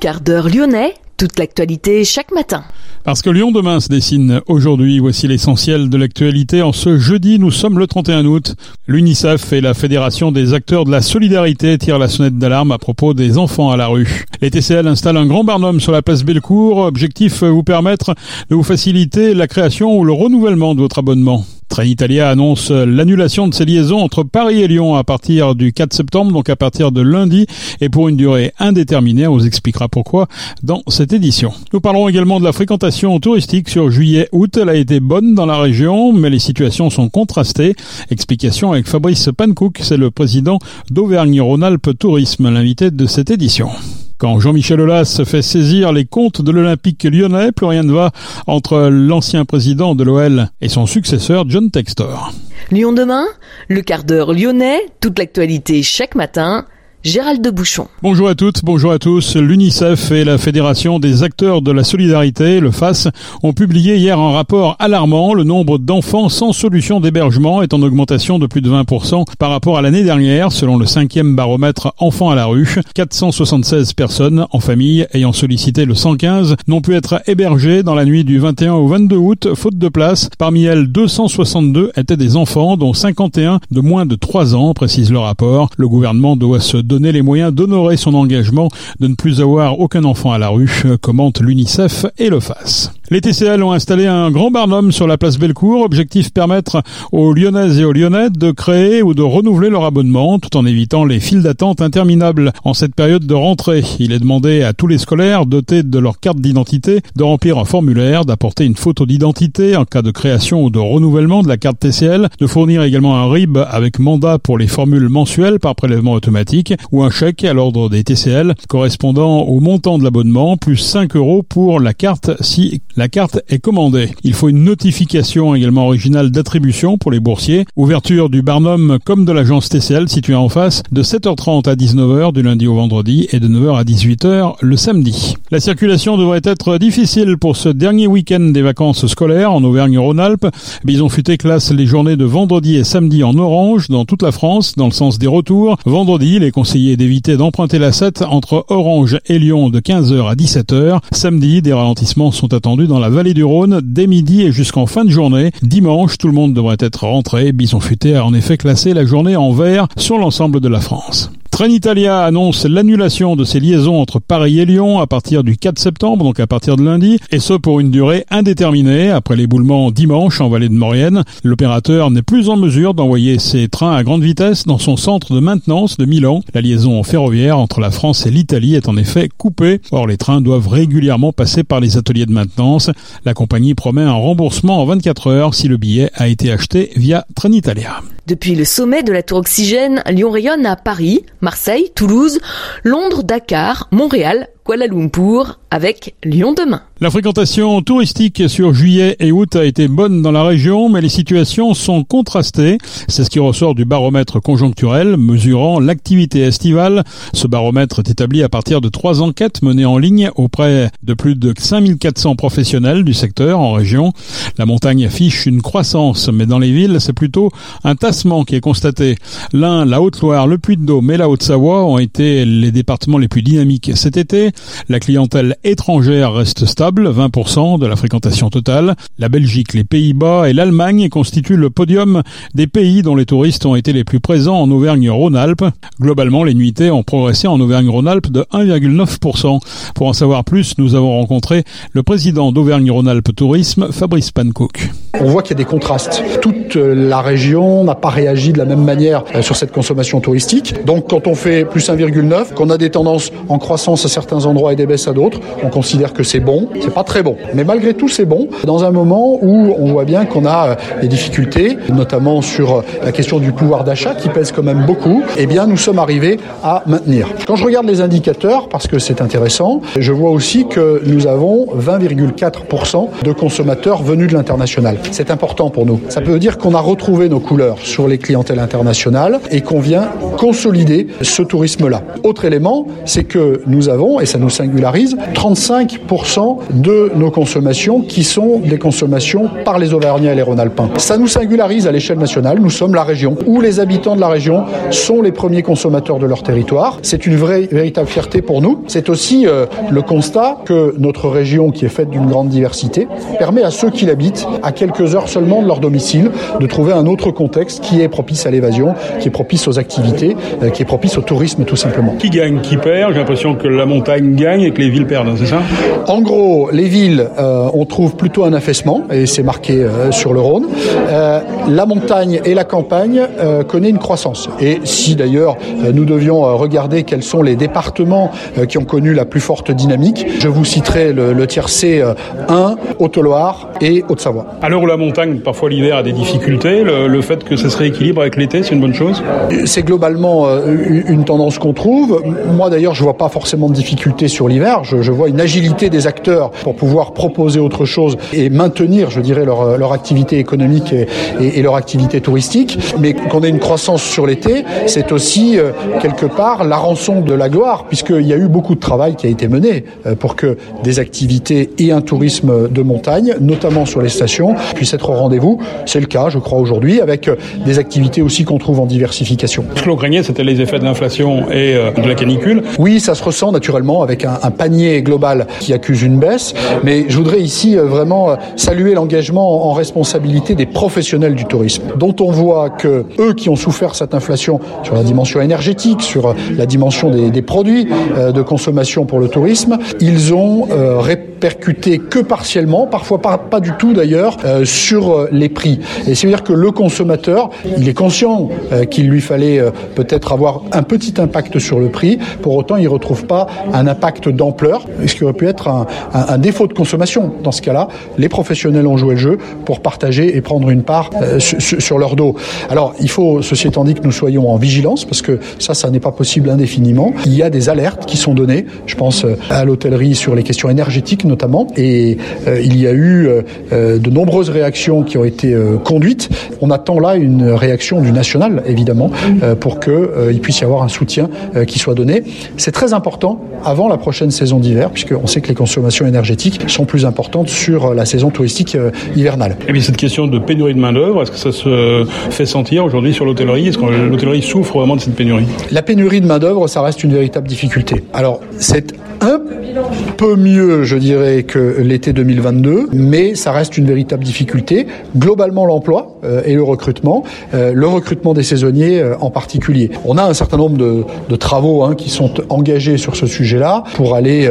Quart d'heure lyonnais, toute l'actualité chaque matin. Parce que Lyon demain se dessine aujourd'hui, voici l'essentiel de l'actualité. En ce jeudi, nous sommes le 31 août. L'UNICEF et la Fédération des acteurs de la solidarité tirent la sonnette d'alarme à propos des enfants à la rue. Les TCL installent un grand barnum sur la place Bellecour. Objectif vous permettre de vous faciliter la création ou le renouvellement de votre abonnement. Trenitalia annonce l'annulation de ses liaisons entre Paris et Lyon à partir du 4 septembre, donc à partir de lundi, et pour une durée indéterminée. On vous expliquera pourquoi dans cette édition. Nous parlerons également de la fréquentation touristique sur juillet-août. Elle a été bonne dans la région, mais les situations sont contrastées. Explication avec Fabrice Pancook, c'est le président d'Auvergne-Rhône-Alpes Tourisme, l'invité de cette édition. Quand Jean-Michel Aulas se fait saisir les comptes de l'Olympique lyonnais, plus rien ne va entre l'ancien président de l'OL et son successeur John Textor. Lyon demain, le quart d'heure lyonnais, toute l'actualité chaque matin. Gérald de Bouchon. Bonjour à toutes, bonjour à tous. L'UNICEF et la Fédération des acteurs de la solidarité, le FAS, ont publié hier un rapport alarmant. Le nombre d'enfants sans solution d'hébergement est en augmentation de plus de 20% par rapport à l'année dernière, selon le cinquième baromètre Enfants à la rue. 476 personnes en famille ayant sollicité le 115 n'ont pu être hébergées dans la nuit du 21 au 22 août, faute de place. Parmi elles, 262 étaient des enfants, dont 51 de moins de 3 ans, précise le rapport. Le gouvernement doit se donner les moyens d'honorer son engagement de ne plus avoir aucun enfant à la rue, commente l'UNICEF et le FAS. Les TCL ont installé un grand barnum sur la place Bellecour. Objectif permettre aux Lyonnaises et aux Lyonnais de créer ou de renouveler leur abonnement tout en évitant les files d'attente interminables en cette période de rentrée. Il est demandé à tous les scolaires dotés de leur carte d'identité de remplir un formulaire, d'apporter une photo d'identité en cas de création ou de renouvellement de la carte TCL, de fournir également un RIB avec mandat pour les formules mensuelles par prélèvement automatique ou un chèque à l'ordre des TCL correspondant au montant de l'abonnement plus 5 euros pour la carte si la carte est commandée. Il faut une notification également originale d'attribution pour les boursiers. Ouverture du Barnum comme de l'agence TCL située en face de 7h30 à 19h du lundi au vendredi et de 9h à 18h le samedi. La circulation devrait être difficile pour ce dernier week-end des vacances scolaires en Auvergne-Rhône-Alpes. Bison Futé classe les journées de vendredi et samedi en orange dans toute la France dans le sens des retours. Vendredi, les conseillers d'éviter d'emprunter la 7 entre Orange et Lyon de 15h à 17h. Samedi, des ralentissements sont attendus dans la vallée du Rhône dès midi et jusqu'en fin de journée. Dimanche, tout le monde devrait être rentré. Bison Futé a en effet classé la journée en vert sur l'ensemble de la France. Trenitalia annonce l'annulation de ses liaisons entre Paris et Lyon à partir du 4 septembre, donc à partir de lundi, et ce pour une durée indéterminée. Après l'éboulement dimanche en vallée de Maurienne, l'opérateur n'est plus en mesure d'envoyer ses trains à grande vitesse dans son centre de maintenance de Milan. La liaison ferroviaire entre la France et l'Italie est en effet coupée. Or, les trains doivent régulièrement passer par les ateliers de maintenance. La compagnie promet un remboursement en 24 heures si le billet a été acheté via Trenitalia. Depuis le sommet de la tour Oxygène, Lyon rayonne à Paris, Marseille, Toulouse, Londres, Dakar, Montréal, Kuala avec Lyon demain. La fréquentation touristique sur juillet et août a été bonne dans la région, mais les situations sont contrastées. C'est ce qui ressort du baromètre conjoncturel mesurant l'activité estivale. Ce baromètre est établi à partir de trois enquêtes menées en ligne auprès de plus de 5400 professionnels du secteur en région. La montagne affiche une croissance, mais dans les villes, c'est plutôt un tassement qui est constaté. L'Ain, la Haute-Loire, le Puy-de-Dôme et la Haute-Savoie ont été les départements les plus dynamiques cet été. La clientèle étrangère reste stable, 20% de la fréquentation totale. La Belgique, les Pays-Bas et l'Allemagne constituent le podium des pays dont les touristes ont été les plus présents en Auvergne-Rhône-Alpes. Globalement, les nuitées ont progressé en Auvergne-Rhône-Alpes de 1,9%. Pour en savoir plus, nous avons rencontré le président d'Auvergne-Rhône-Alpes Tourisme, Fabrice Pancook. On voit qu'il y a des contrastes. Toute la région n'a pas réagi de la même manière sur cette consommation touristique. Donc quand on fait plus 1,9, qu'on a des tendances en croissance à certains endroits et des baisses à d'autres, on considère que c'est bon. C'est pas très bon. Mais malgré tout, c'est bon. Dans un moment où on voit bien qu'on a des difficultés, notamment sur la question du pouvoir d'achat qui pèse quand même beaucoup, eh bien nous sommes arrivés à maintenir. Quand je regarde les indicateurs, parce que c'est intéressant, je vois aussi que nous avons 20,4% de consommateurs venus de l'international. C'est important pour nous. Ça veut dire qu'on a retrouvé nos couleurs sur les clientèles internationales et qu'on vient consolider ce tourisme-là. Autre élément, c'est que nous avons, et ça nous singularise, 35% de nos consommations qui sont des consommations par les Auvergnats et les Rhône-Alpins. Ça nous singularise à l'échelle nationale. Nous sommes la région où les habitants de la région sont les premiers consommateurs de leur territoire. C'est une vraie, véritable fierté pour nous. C'est aussi euh, le constat que notre région, qui est faite d'une grande diversité, permet à ceux qui l'habitent, à quelques heures seulement de leur domicile, de trouver un autre contexte qui est propice à l'évasion, qui est propice aux activités, euh, qui est propice au tourisme tout simplement. Qui gagne, qui perd J'ai l'impression que la montagne gagne et que les villes perdent, c'est ça En gros, les villes, euh, on trouve plutôt un affaissement, et c'est marqué euh, sur le Rhône. Euh, la montagne et la campagne connaissent une croissance. Et si d'ailleurs nous devions regarder quels sont les départements qui ont connu la plus forte dynamique, je vous citerai le, le tiercé euh, 1, Haute-Loire et Haute-Savoie. À l'heure où la montagne, parfois l'hiver, a des difficultés, le, le fait que ça se rééquilibre avec l'été, c'est une bonne chose C'est globalement une une tendance qu'on trouve. Moi d'ailleurs, je vois pas forcément de difficultés sur l'hiver. Je, je vois une agilité des acteurs pour pouvoir proposer autre chose et maintenir, je dirais, leur, leur activité économique et, et- et leur activité touristique. Mais qu'on ait une croissance sur l'été, c'est aussi euh, quelque part la rançon de la gloire, puisqu'il y a eu beaucoup de travail qui a été mené euh, pour que des activités et un tourisme de montagne, notamment sur les stations, puissent être au rendez-vous. C'est le cas, je crois, aujourd'hui, avec euh, des activités aussi qu'on trouve en diversification. Ce que l'on craignait, c'était les effets de l'inflation et euh, de la canicule. Oui, ça se ressent naturellement avec un, panier global qui accuse une baisse, mais je voudrais ici euh, vraiment euh, saluer l'engagement en responsabilité des professionnels du tourisme, dont on voit que eux qui ont souffert cette inflation sur la dimension énergétique, sur euh, la dimension des, produits de consommation pour le tourisme, ils ont répercuté que partiellement, parfois pas, pas du tout d'ailleurs, sur les prix. Et c'est-à-dire que le consommateur, il est conscient qu'il lui fallait peut-être avoir un petit impact sur le prix, pour autant il ne retrouve pas un impact d'ampleur, ce qui aurait pu être un, défaut de consommation. Dans ce cas-là, les professionnels ont joué le jeu pour partager et prendre une part euh, su- su- sur leur dos. Alors il faut, ceci étant dit, que nous soyons en vigilance, parce que ça, ça n'est pas possible indéfiniment. Il y a des alertes qui sont données, je pense euh, à l'hôtellerie sur les questions énergétiques notamment, et euh, il y a eu de nombreuses réactions qui ont été conduites. On attend là une réaction du national, évidemment, pour que euh, il puisse y avoir un soutien qui soit donné. C'est très important avant la prochaine saison d'hiver, puisqu'on sait que les consommations énergétiques sont plus importantes sur euh, la saison touristique euh, hivernale. Et puis cette question de pénurie de main-d'œuvre, est-ce que ça se fait sentir aujourd'hui sur l'hôtellerie? Est-ce que l'hôtellerie souffre vraiment de cette pénurie? La pénurie de main-d'œuvre, ça reste une véritable difficulté. Alors, c'est un peu mieux, je dirais, que l'été 2022, mais ça reste une véritable difficulté. Globalement, l'emploi euh, et le recrutement, euh, le recrutement des saisonniers euh, en particulier. On a un certain nombre de, de travaux hein, qui sont engagés sur ce sujet-là pour aller,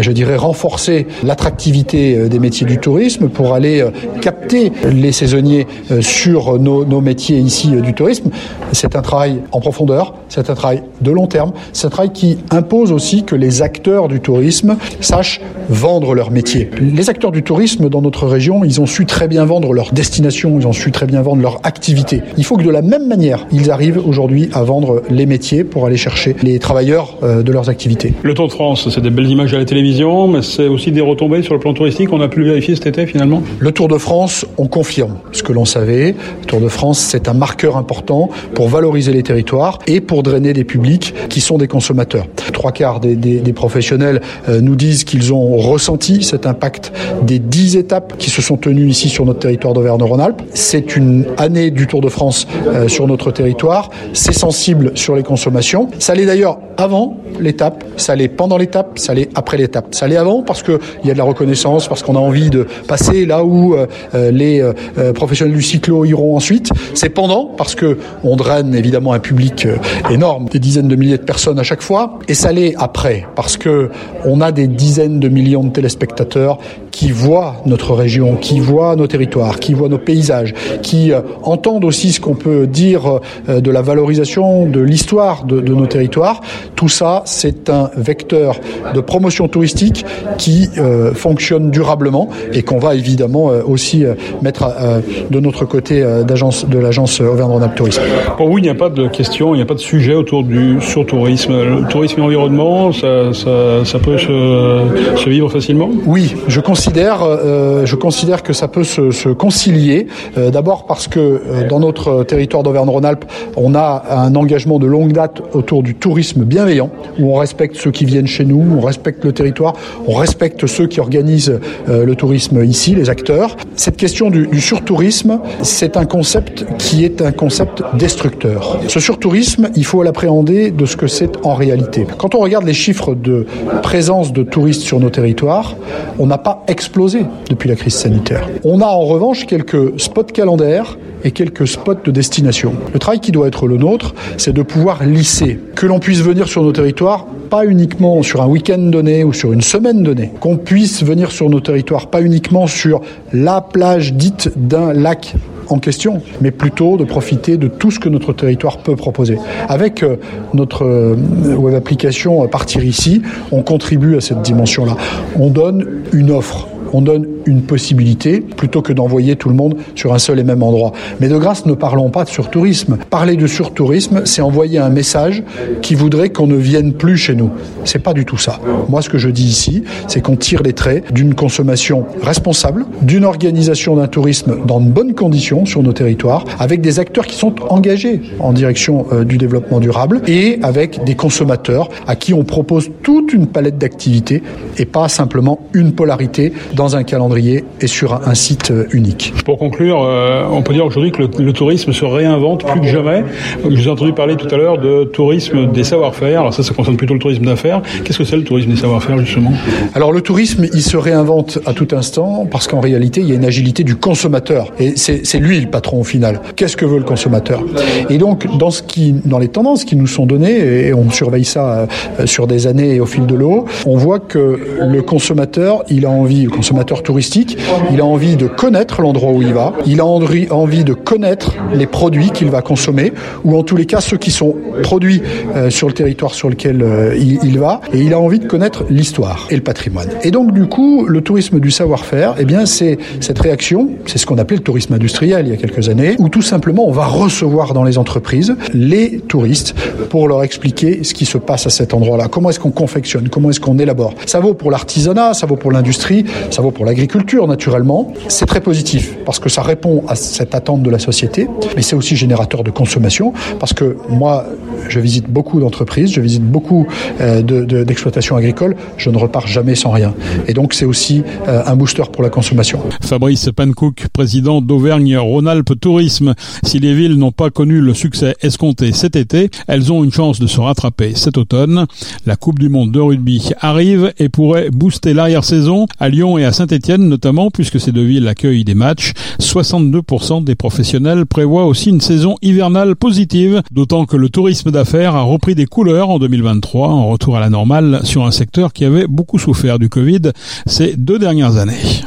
je dirais, renforcer l'attractivité des métiers du tourisme, pour aller capter les saisonniers sur nos, nos métiers ici du tourisme. C'est un travail en profondeur, c'est un travail de long terme, c'est un travail qui impose aussi que les acteurs du tourisme sachent vendre leur métier. Les acteurs du tourisme dans notre région, ils ont su très bien vendre leur destination, ils ont su très bien vendre leur activité. Il faut que de la même manière, ils arrivent aujourd'hui à vendre les métiers pour aller chercher les travailleurs euh, de leurs activités. Le Tour de France, c'est des belles images à la télévision, mais c'est aussi des retombées sur le plan touristique. On a pu le vérifier cet été finalement. Le Tour de France, on confirme ce que l'on savait. Le Tour de France, c'est un marqueur important pour valoriser les territoires et pour drainer des publics qui sont des consommateurs. Trois quarts des, des- des professionnels euh, nous disent qu'ils ont ressenti cet impact des dix étapes qui se sont tenues ici sur notre territoire d'Auvergne-Rhône-Alpes. C'est une année du Tour de France euh, sur notre territoire. C'est sensible sur les consommations. Ça l'est d'ailleurs avant l'étape, ça l'est pendant l'étape, ça l'est après l'étape. Ça l'est avant parce qu'il y a de la reconnaissance, parce qu'on a envie de passer là où euh, les professionnels du cyclo iront ensuite. C'est pendant parce que on draine évidemment un public énorme, des dizaines de milliers de personnes à chaque fois. Et ça l'est après parce que on a des dizaines de millions de téléspectateurs qui voient notre région, qui voient nos territoires, qui voient nos paysages, qui euh, entendent aussi ce qu'on peut dire euh, de la valorisation de l'histoire de, de nos territoires. Tout ça, c'est un vecteur de promotion touristique qui euh, fonctionne durablement et qu'on va évidemment aussi mettre de notre côté d'agence de l'agence Auvergne-Rhône-Alpes Tourisme. Pour vous, il n'y a pas de question, il n'y a pas de sujet autour du sur-tourisme. Le tourisme et environnement, ça, ça, ça peut se, se vivre facilement? Oui, je considère considère, euh, je considère que ça peut se, concilier. Euh, D'abord parce que euh, dans notre territoire d'Auvergne-Rhône-Alpes, on a un engagement de longue date autour du tourisme bienveillant, où on respecte ceux qui viennent chez nous, on respecte le territoire, on respecte ceux qui organisent euh, le tourisme ici, les acteurs. Cette question du, du surtourisme, c'est un concept qui est un concept destructeur. Ce surtourisme, il faut l'appréhender de ce que c'est en réalité. Quand on regarde les chiffres de présence de touristes sur nos territoires, on n'a pas explosé depuis la crise sanitaire. On a en revanche quelques spots calendaires et quelques spots de destination. Le travail qui doit être le nôtre, c'est de pouvoir lisser, que l'on puisse venir sur nos territoires, pas uniquement sur un week-end donné ou sur une semaine donnée, qu'on puisse venir sur nos territoires, pas uniquement sur la plage dite d'un lac en question, mais plutôt de profiter de tout ce que notre territoire peut proposer. Avec euh, notre euh, web application euh, Partir ici, on contribue à cette dimension-là. On donne une offre on donne une possibilité plutôt que d'envoyer tout le monde sur un seul et même endroit. Mais de grâce, ne parlons pas de surtourisme. Parler de surtourisme, c'est envoyer un message qui voudrait qu'on ne vienne plus chez nous. C'est pas du tout ça. Moi, ce que je dis ici, c'est qu'on tire les traits d'une consommation responsable, d'une organisation d'un tourisme dans de bonnes conditions sur nos territoires, avec des acteurs qui sont engagés en direction euh, du développement durable et avec des consommateurs à qui on propose toute une palette d'activités et pas simplement une polarité dans un calendrier et sur un site euh, unique. Pour conclure, euh, on peut dire aujourd'hui que le, le, tourisme se réinvente plus que jamais. Je vous ai entendu parler tout à l'heure de tourisme des savoir-faire. Alors ça, ça concerne plutôt le tourisme d'affaires. Qu'est-ce que c'est le tourisme des savoir-faire justement? Alors le tourisme, il se réinvente à tout instant parce qu'en réalité, il y a une agilité du consommateur et c'est lui le patron au final. Qu'est-ce que veut le consommateur? Et donc dans ce qui, dans les tendances qui nous sont données et on surveille ça euh, sur des années et au fil de l'eau, on voit que le consommateur, il a envie, le consommateur il a envie de connaître l'endroit où il va, il a envie de connaître les produits qu'il va consommer, ou en tous les cas ceux qui sont produits euh, sur le territoire sur lequel euh, il, il, va, et il a envie de connaître l'histoire et le patrimoine. Et donc du coup, le tourisme du savoir-faire, eh bien c'est cette réaction, c'est ce qu'on appelait le tourisme industriel il y a quelques années, où tout simplement on va recevoir dans les entreprises les touristes pour leur expliquer ce qui se passe à cet endroit-là, comment est-ce qu'on confectionne, comment est-ce qu'on élabore? Ça vaut pour l'artisanat, ça vaut pour l'industrie, ça vaut pour l'agriculture naturellement. C'est très positif parce que ça répond à cette attente de la société, mais c'est aussi générateur de consommation parce que moi, je visite beaucoup d'entreprises, je visite beaucoup euh, d'exploitations de, de, agricoles, je ne repars jamais sans rien. Et donc c'est aussi euh, un booster pour la consommation. Fabrice Pancook, président d'Auvergne-Rhône-Alpes Tourisme. Si les villes n'ont pas connu le succès escompté cet été, elles ont une chance de se rattraper cet automne. La Coupe du Monde de rugby arrive et pourrait booster l'arrière-saison à Lyon et à Saint-Etienne notamment, puisque ces deux villes accueillent des matchs. 62% des professionnels prévoient aussi une saison hivernale positive, d'autant que le tourisme d'affaires a repris des couleurs en 2023, en retour à la normale sur un secteur qui avait beaucoup souffert du Covid ces deux dernières années.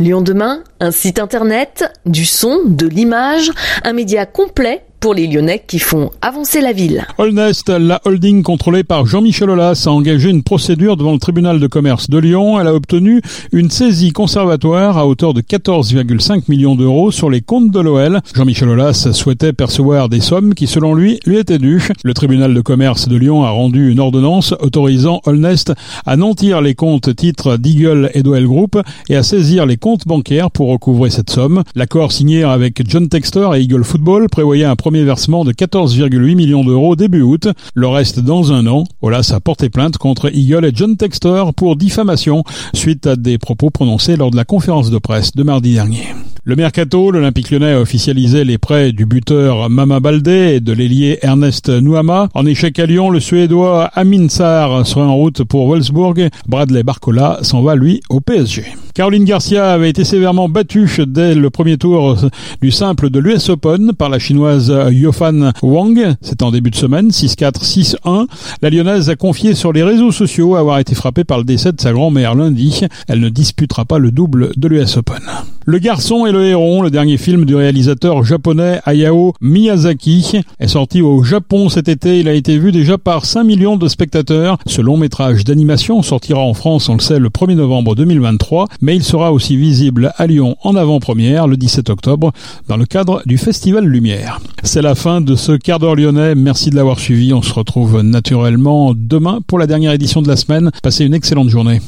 Lyon demain, un site internet, du son, de l'image, un média complet pour les Lyonnais qui font avancer la ville. Holnest, la holding contrôlée par Jean-Michel Aulas, a engagé une procédure devant le tribunal de commerce de Lyon. Elle a obtenu une saisie conservatoire à hauteur de 14,5 millions d'euros sur les comptes de l'OL. Jean-Michel Aulas souhaitait percevoir des sommes qui, selon lui, lui étaient dues. Le tribunal de commerce de Lyon a rendu une ordonnance autorisant Holnest à nantir les comptes titres d'Eagle et d'OL Group et à saisir les comptes bancaires pour recouvrer cette somme. L'accord signé avec John Textor et Eagle Football prévoyait un premier versement de 14,8 millions d'euros début août. Le reste dans un an. Olas a porté plainte contre Eagle et John Textor pour diffamation suite à des propos prononcés lors de la conférence de presse de mardi dernier. Le mercato, l'Olympique lyonnais a officialisé les prêts du buteur Mama Baldé et de l'ailier Ernest Nouama. En échec à Lyon, le Suédois Amin Sarr sera en route pour Wolfsburg. Bradley Barcola s'en va, lui, au PSG. Caroline Garcia avait été sévèrement battue dès le premier tour du simple de l'US Open par la chinoise Yofan Wang. C'est en début de semaine, 6-4, 6-1. La lyonnaise a confié sur les réseaux sociaux avoir été frappée par le décès de sa grand-mère lundi. Elle ne disputera pas le double de l'US Open. Le garçon et le héron, le dernier film du réalisateur japonais Hayao Miyazaki, est sorti au Japon cet été. Il a été vu déjà par 5 millions de spectateurs. Ce long métrage d'animation sortira en France, on le sait, le 1er novembre 2023, mais il sera aussi visible à Lyon en avant-première le 17 octobre dans le cadre du Festival Lumière. C'est la fin de ce quart d'heure lyonnais. Merci de l'avoir suivi. On se retrouve naturellement demain pour la dernière édition de la semaine. Passez une excellente journée.